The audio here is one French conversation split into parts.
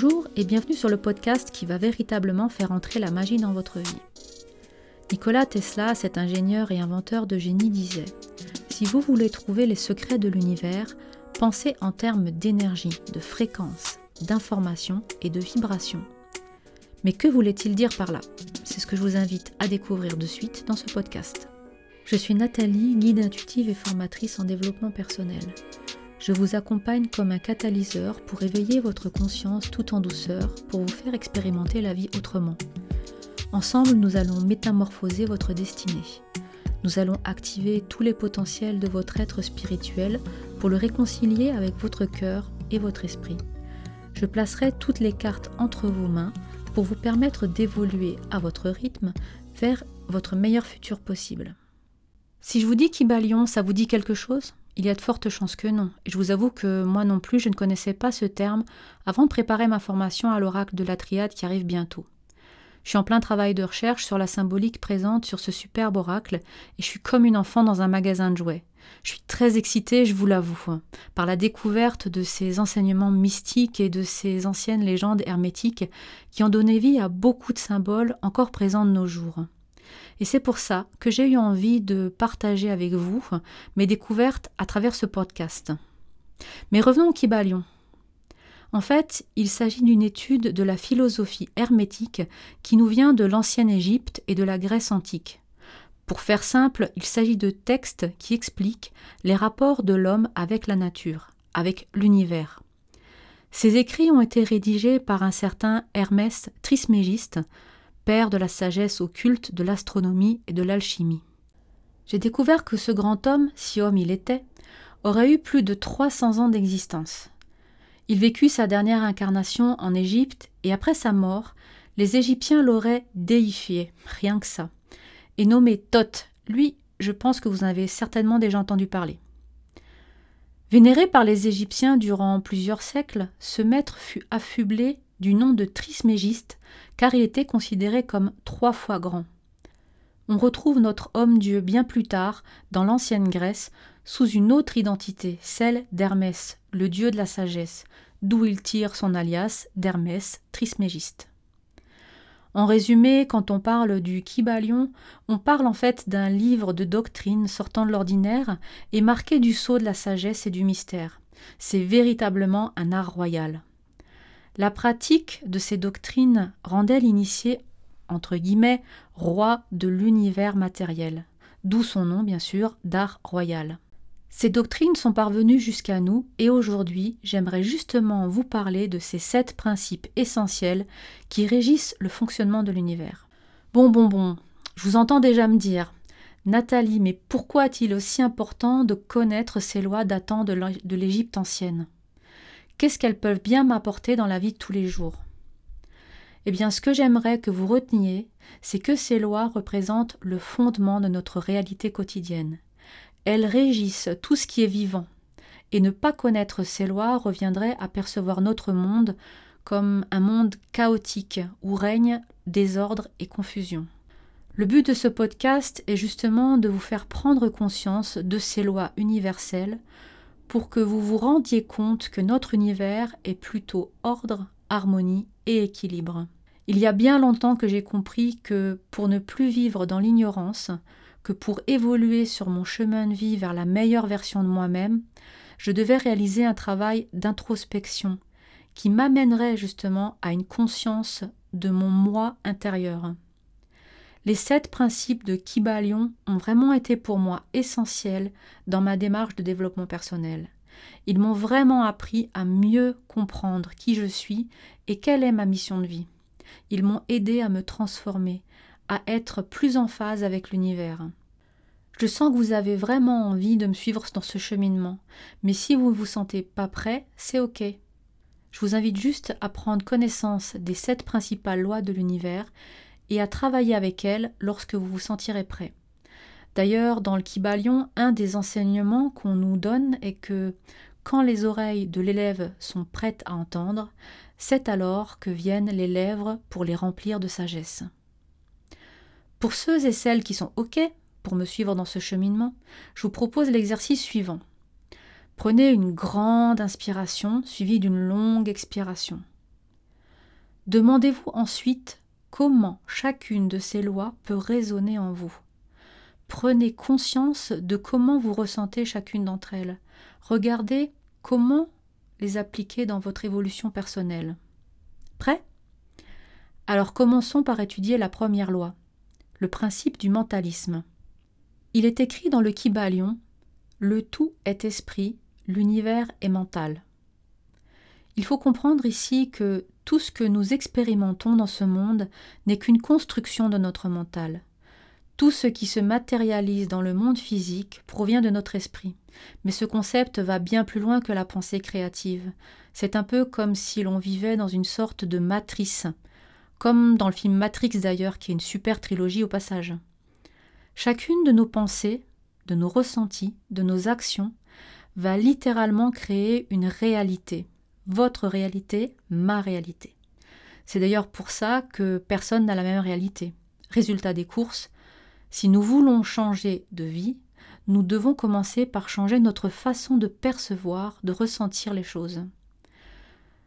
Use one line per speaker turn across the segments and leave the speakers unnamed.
Bonjour et bienvenue sur le podcast qui va véritablement faire entrer la magie dans votre vie. Nicolas Tesla, cet ingénieur et inventeur de génie, disait Si vous voulez trouver les secrets de l'univers, pensez en termes d'énergie, de fréquence, d'information et de vibration. Mais que voulait-il dire par là? C'est ce que je vous invite à découvrir de suite dans ce podcast. Je suis Nathalie, guide intuitive et formatrice en développement personnel. Je vous accompagne comme un catalyseur pour éveiller votre conscience tout en douceur, pour vous faire expérimenter la vie autrement. Ensemble, nous allons métamorphoser votre destinée. Nous allons activer tous les potentiels de votre être spirituel pour le réconcilier avec votre cœur et votre esprit. Je placerai toutes les cartes entre vos mains pour vous permettre d'évoluer à votre rythme vers votre meilleur futur possible. Si je vous dis Kibalion, ça vous dit quelque chose? Il y a de fortes chances que non. Et je vous avoue que moi non plus, je ne connaissais pas ce terme avant de préparer ma formation à l'oracle de la triade qui arrive bientôt. Je suis en plein travail de recherche sur la symbolique présente sur ce superbe oracle et je suis comme une enfant dans un magasin de jouets. Je suis très excitée, je vous l'avoue, par la découverte de ces enseignements mystiques et de ces anciennes légendes hermétiques qui ont donné vie à beaucoup de symboles encore présents de nos jours. Et c'est pour ça que j'ai eu envie de partager avec vous mes découvertes à travers ce podcast. Mais revenons au Kibalion. En fait, il s'agit d'une étude de la philosophie hermétique qui nous vient de l'ancienne Égypte et de la Grèce antique. Pour faire simple, il s'agit de textes qui expliquent les rapports de l'homme avec la nature, avec l'univers. Ces écrits ont été rédigés par un certain Hermès Trismégiste, de la sagesse occulte de l'astronomie et de l'alchimie. J'ai découvert que ce grand homme, si homme il était, aurait eu plus de 300 ans d'existence. Il vécut sa dernière incarnation en Égypte et après sa mort, les Égyptiens l'auraient déifié, rien que ça, et nommé Thoth. Lui, je pense que vous en avez certainement déjà entendu parler. Vénéré par les Égyptiens durant plusieurs siècles, ce maître fut affublé du nom de Trismégiste, car il était considéré comme trois fois grand. On retrouve notre homme-dieu bien plus tard, dans l'ancienne Grèce, sous une autre identité, celle d'Hermès, le dieu de la sagesse, d'où il tire son alias d'Hermès Trismégiste. En résumé, quand on parle du Kybalion, on parle en fait d'un livre de doctrine sortant de l'ordinaire et marqué du sceau de la sagesse et du mystère. C'est véritablement un art royal. La pratique de ces doctrines rendait l'initié, entre guillemets, roi de l'univers matériel, d'où son nom bien sûr d'art royal. Ces doctrines sont parvenues jusqu'à nous et aujourd'hui j'aimerais justement vous parler de ces sept principes essentiels qui régissent le fonctionnement de l'univers. Bon, bon, bon, je vous entends déjà me dire Nathalie, mais pourquoi est-il aussi important de connaître ces lois datant de l'Égypte ancienne? Qu'est-ce qu'elles peuvent bien m'apporter dans la vie de tous les jours? Eh bien, ce que j'aimerais que vous reteniez, c'est que ces lois représentent le fondement de notre réalité quotidienne. Elles régissent tout ce qui est vivant, et ne pas connaître ces lois reviendrait à percevoir notre monde comme un monde chaotique où règne désordre et confusion. Le but de ce podcast est justement de vous faire prendre conscience de ces lois universelles pour que vous vous rendiez compte que notre univers est plutôt ordre, harmonie et équilibre. Il y a bien longtemps que j'ai compris que pour ne plus vivre dans l'ignorance, que pour évoluer sur mon chemin de vie vers la meilleure version de moi-même, je devais réaliser un travail d'introspection qui m'amènerait justement à une conscience de mon moi intérieur. Les sept principes de Kybalion ont vraiment été pour moi essentiels dans ma démarche de développement personnel. Ils m'ont vraiment appris à mieux comprendre qui je suis et quelle est ma mission de vie. Ils m'ont aidé à me transformer, à être plus en phase avec l'univers. Je sens que vous avez vraiment envie de me suivre dans ce cheminement, mais si vous ne vous sentez pas prêt, c'est ok. Je vous invite juste à prendre connaissance des sept principales lois de l'univers et à travailler avec elles lorsque vous vous sentirez prêt. D'ailleurs, dans le Kybalion, un des enseignements qu'on nous donne est que quand les oreilles de l'élève sont prêtes à entendre, c'est alors que viennent les lèvres pour les remplir de sagesse. Pour ceux et celles qui sont OK pour me suivre dans ce cheminement, je vous propose l'exercice suivant. Prenez une grande inspiration suivie d'une longue expiration. Demandez-vous ensuite comment chacune de ces lois peut résonner en vous. Prenez conscience de comment vous ressentez chacune d'entre elles. Regardez comment les appliquer dans votre évolution personnelle. Prêt? Alors commençons par étudier la première loi, le principe du mentalisme. Il est écrit dans le Kybalion Le tout est esprit, l'univers est mental. Il faut comprendre ici que tout ce que nous expérimentons dans ce monde n'est qu'une construction de notre mental. Tout ce qui se matérialise dans le monde physique provient de notre esprit. Mais ce concept va bien plus loin que la pensée créative. C'est un peu comme si l'on vivait dans une sorte de matrice, comme dans le film Matrix d'ailleurs, qui est une super trilogie au passage. Chacune de nos pensées, de nos ressentis, de nos actions, va littéralement créer une réalité, votre réalité, ma réalité. C'est d'ailleurs pour ça que personne n'a la même réalité. Résultat des courses, si nous voulons changer de vie, nous devons commencer par changer notre façon de percevoir, de ressentir les choses.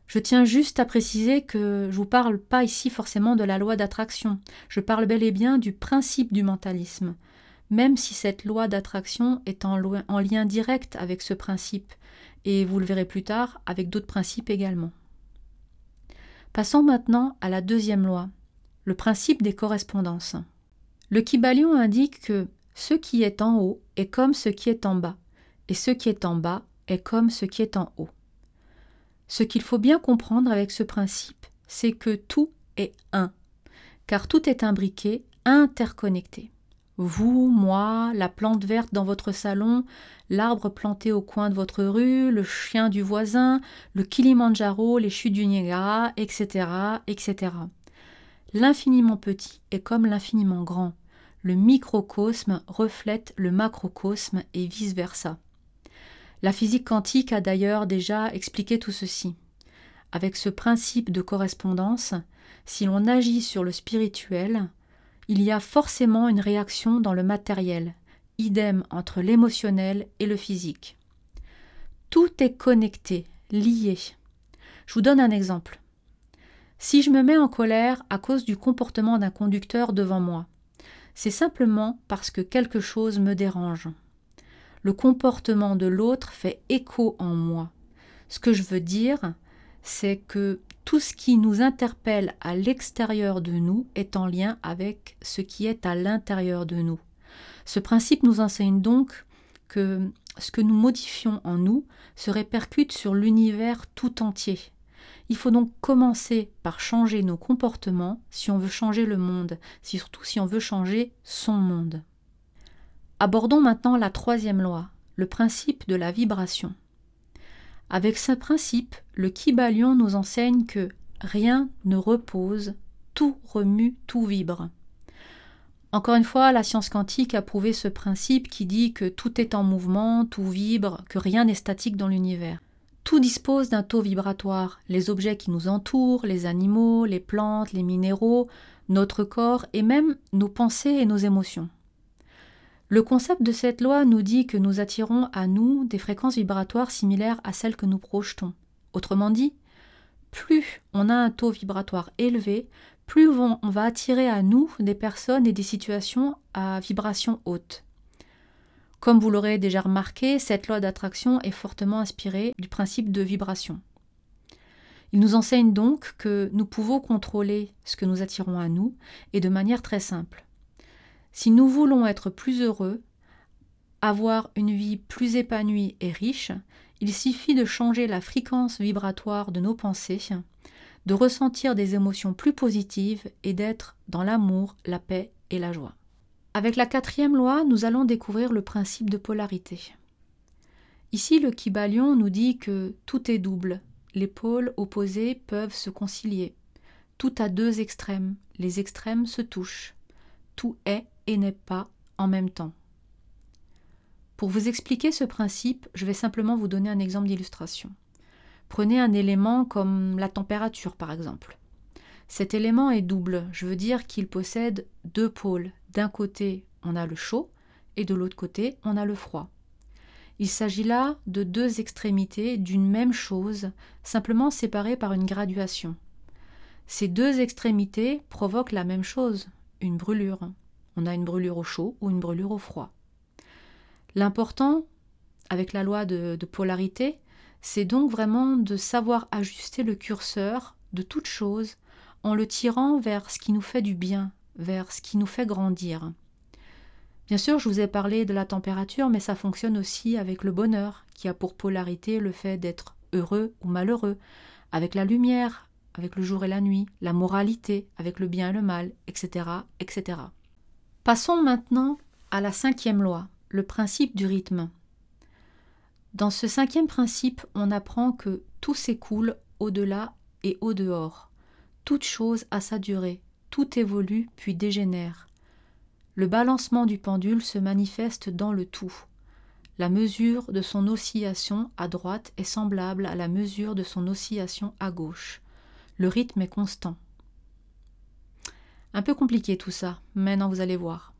Je tiens juste à préciser que je ne vous parle pas ici forcément de la loi d'attraction, je parle bel et bien du principe du mentalisme, même si cette loi d'attraction est en, en lien direct avec ce principe, et vous le verrez plus tard avec d'autres principes également. Passons maintenant à la deuxième loi, le principe des correspondances. Le Kybalion indique que ce qui est en haut est comme ce qui est en bas, et ce qui est en bas est comme ce qui est en haut. Ce qu'il faut bien comprendre avec ce principe, c'est que tout est un, car tout est imbriqué, interconnecté. Vous, moi, la plante verte dans votre salon, l'arbre planté au coin de votre rue, le chien du voisin, le Kilimandjaro, les chutes du Niagara, etc., etc. L'infiniment petit est comme l'infiniment grand. Le microcosme reflète le macrocosme et vice-versa. La physique quantique a d'ailleurs déjà expliqué tout ceci. Avec ce principe de correspondance, si l'on agit sur le spirituel, il y a forcément une réaction dans le matériel, idem entre l'émotionnel et le physique. Tout est connecté, lié. Je vous donne un exemple. Si je me mets en colère à cause du comportement d'un conducteur devant moi, c'est simplement parce que quelque chose me dérange. Le comportement de l'autre fait écho en moi. Ce que je veux dire, c'est que tout ce qui nous interpelle à l'extérieur de nous est en lien avec ce qui est à l'intérieur de nous. Ce principe nous enseigne donc que ce que nous modifions en nous se répercute sur l'univers tout entier. Il faut donc commencer par changer nos comportements si on veut changer le monde, surtout si on veut changer son monde. Abordons maintenant la troisième loi, le principe de la vibration. Avec ce principe, le Kybalion nous enseigne que rien ne repose, tout remue, tout vibre. Encore une fois, la science quantique a prouvé ce principe qui dit que tout est en mouvement, tout vibre, que rien n'est statique dans l'univers. Tout dispose d'un taux vibratoire, les objets qui nous entourent, les animaux, les plantes, les minéraux, notre corps et même nos pensées et nos émotions. Le concept de cette loi nous dit que nous attirons à nous des fréquences vibratoires similaires à celles que nous projetons. Autrement dit, plus on a un taux vibratoire élevé, plus on va attirer à nous des personnes et des situations à vibration haute. Comme vous l'aurez déjà remarqué, cette loi d'attraction est fortement inspirée du principe de vibration. Il nous enseigne donc que nous pouvons contrôler ce que nous attirons à nous et de manière très simple. Si nous voulons être plus heureux, avoir une vie plus épanouie et riche, il suffit de changer la fréquence vibratoire de nos pensées, de ressentir des émotions plus positives et d'être dans l'amour, la paix et la joie. Avec la quatrième loi, nous allons découvrir le principe de polarité. Ici, le Kybalion nous dit que tout est double, les pôles opposés peuvent se concilier. Tout a deux extrêmes, les extrêmes se touchent. Tout est et n'est pas en même temps. Pour vous expliquer ce principe, je vais simplement vous donner un exemple d'illustration. Prenez un élément comme la température par exemple. Cet élément est double, je veux dire qu'il possède deux pôles. D'un côté, on a le chaud et de l'autre côté, on a le froid. Il s'agit là de deux extrémités d'une même chose, simplement séparées par une graduation. Ces deux extrémités provoquent la même chose, une brûlure. On a une brûlure au chaud ou une brûlure au froid. L'important, avec la loi de, polarité, c'est donc vraiment de savoir ajuster le curseur de toute chose en le tirant vers ce qui nous fait du bien, vers ce qui nous fait grandir. Bien sûr, je vous ai parlé de la température, mais ça fonctionne aussi avec le bonheur, qui a pour polarité le fait d'être heureux ou malheureux, avec la lumière, avec le jour et la nuit, la moralité, avec le bien et le mal, etc. etc. Passons maintenant à la cinquième loi, le principe du rythme. Dans ce cinquième principe, on apprend que tout s'écoule au-delà et au-dehors. Toute chose a sa durée, tout évolue puis dégénère. Le balancement du pendule se manifeste dans le tout. La mesure de son oscillation à droite est semblable à la mesure de son oscillation à gauche. Le rythme est constant. Un peu compliqué tout ça, maintenant vous allez voir.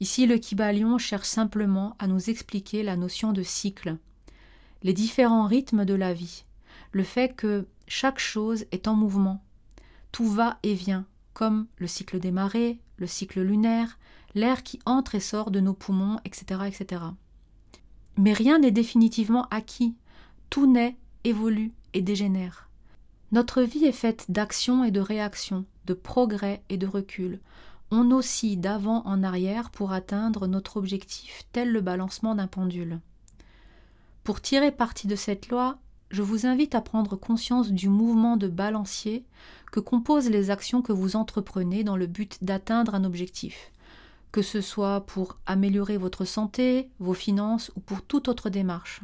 Ici, le Kybalion cherche simplement à nous expliquer la notion de cycle, les différents rythmes de la vie, le fait que chaque chose est en mouvement, tout va et vient, comme le cycle des marées, le cycle lunaire, l'air qui entre et sort de nos poumons, etc. etc. Mais rien n'est définitivement acquis, tout naît, évolue et dégénère. Notre vie est faite d'actions et de réactions, de progrès et de recul. On oscille d'avant en arrière pour atteindre notre objectif, tel le balancement d'un pendule. Pour tirer parti de cette loi, je vous invite à prendre conscience du mouvement de balancier que composent les actions que vous entreprenez dans le but d'atteindre un objectif, que ce soit pour améliorer votre santé, vos finances ou pour toute autre démarche.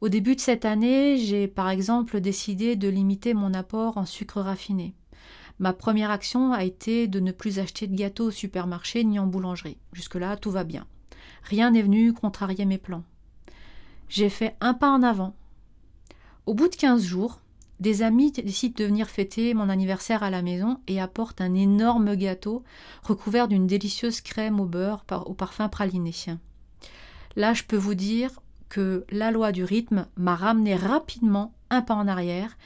Au début de cette année, j'ai par exemple décidé de limiter mon apport en sucre raffiné. Ma première action a été de ne plus acheter de gâteaux au supermarché ni en boulangerie. Jusque-là, tout va bien. Rien n'est venu contrarier mes plans. J'ai fait un pas en avant. Au bout de quinze jours, des amis décident de venir fêter mon anniversaire à la maison et apportent un énorme gâteau recouvert d'une délicieuse crème au beurre au parfum praliné. Là, je peux vous dire, que la loi du rythme m'a ramené rapidement un pas en arrière,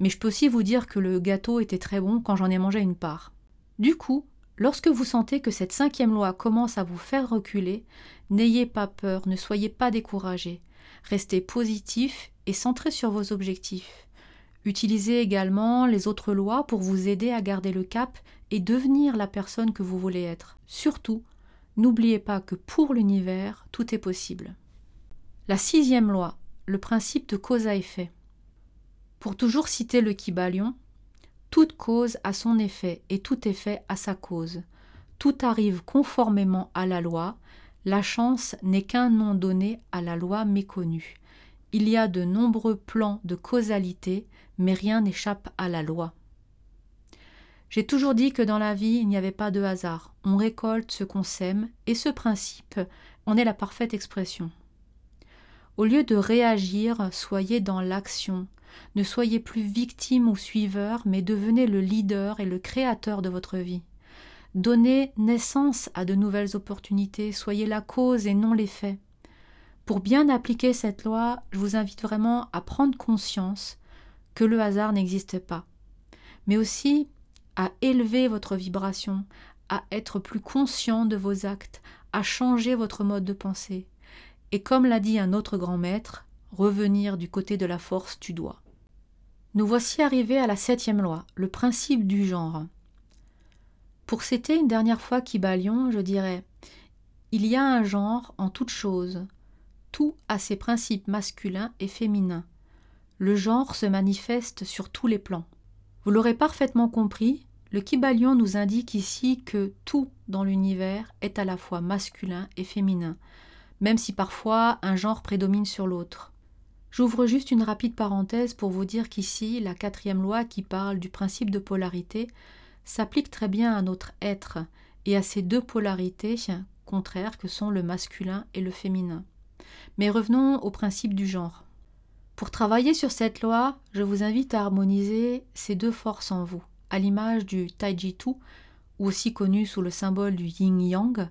mais je peux aussi vous dire que le gâteau était très bon quand j'en ai mangé une part. Du coup, lorsque vous sentez que cette cinquième loi commence à vous faire reculer, n'ayez pas peur, ne soyez pas découragé. Restez positif et centré sur vos objectifs. Utilisez également les autres lois pour vous aider à garder le cap et devenir la personne que vous voulez être. Surtout, n'oubliez pas que pour l'univers, tout est possible. La sixième loi, le principe de cause à effet. Pour toujours citer le Kybalion, toute cause a son effet et tout effet a sa cause. Tout arrive conformément à la loi, la chance n'est qu'un nom donné à la loi méconnue. Il y a de nombreux plans de causalité, mais rien n'échappe à la loi. J'ai toujours dit que dans la vie, il n'y avait pas de hasard. On récolte ce qu'on sème, et ce principe en est la parfaite expression. Au lieu de réagir, soyez dans l'action. Ne soyez plus victime ou suiveur, mais devenez le leader et le créateur de votre vie. Donnez naissance à de nouvelles opportunités, soyez la cause et non l'effet. Pour bien appliquer cette loi, je vous invite vraiment à prendre conscience que le hasard n'existe pas, mais aussi à élever votre vibration, à être plus conscient de vos actes, à changer votre mode de pensée et comme l'a dit un autre grand maître, revenir du côté de la force tu dois. Nous voici arrivés à la septième loi, le principe du genre. Pour citer une dernière fois Kybalion, je dirais Il y a un genre en toute chose. Tout a ses principes masculins et féminins. Le genre se manifeste sur tous les plans. Vous l'aurez parfaitement compris, le Kybalion nous indique ici que tout dans l'univers est à la fois masculin et féminin, même si parfois un genre prédomine sur l'autre. J'ouvre juste une rapide parenthèse pour vous dire qu'ici, la quatrième loi qui parle du principe de polarité s'applique très bien à notre être et à ces deux polarités contraires que sont le masculin et le féminin. Mais revenons au principe du genre. Pour travailler sur cette loi, je vous invite à harmoniser ces deux forces en vous, à l'image du Taiji-Tu, ou aussi connu sous le symbole du Yin-Yang,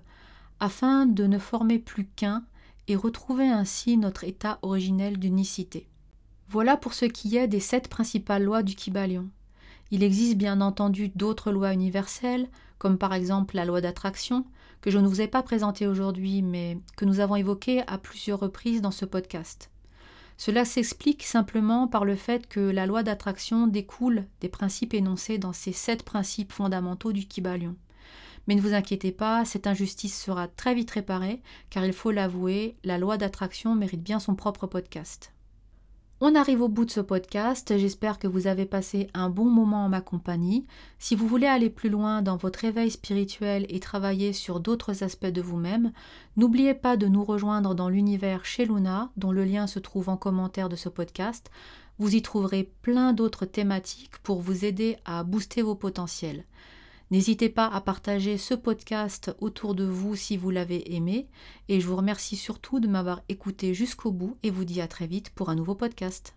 afin de ne former plus qu'un et retrouver ainsi notre état originel d'unicité. Voilà pour ce qui est des sept principales lois du Kybalion. Il existe bien entendu d'autres lois universelles, comme par exemple la loi d'attraction, que je ne vous ai pas présentée aujourd'hui, mais que nous avons évoquée à plusieurs reprises dans ce podcast. Cela s'explique simplement par le fait que la loi d'attraction découle des principes énoncés dans ces sept principes fondamentaux du Kybalion. Mais ne vous inquiétez pas, cette injustice sera très vite réparée, car il faut l'avouer, la loi d'attraction mérite bien son propre podcast. On arrive au bout de ce podcast, j'espère que vous avez passé un bon moment en ma compagnie. Si vous voulez aller plus loin dans votre éveil spirituel et travailler sur d'autres aspects de vous-même, n'oubliez pas de nous rejoindre dans l'univers chez Luna, dont le lien se trouve en commentaire de ce podcast. Vous y trouverez plein d'autres thématiques pour vous aider à booster vos potentiels. N'hésitez pas à partager ce podcast autour de vous si vous l'avez aimé et je vous remercie surtout de m'avoir écouté jusqu'au bout et vous dis à très vite pour un nouveau podcast.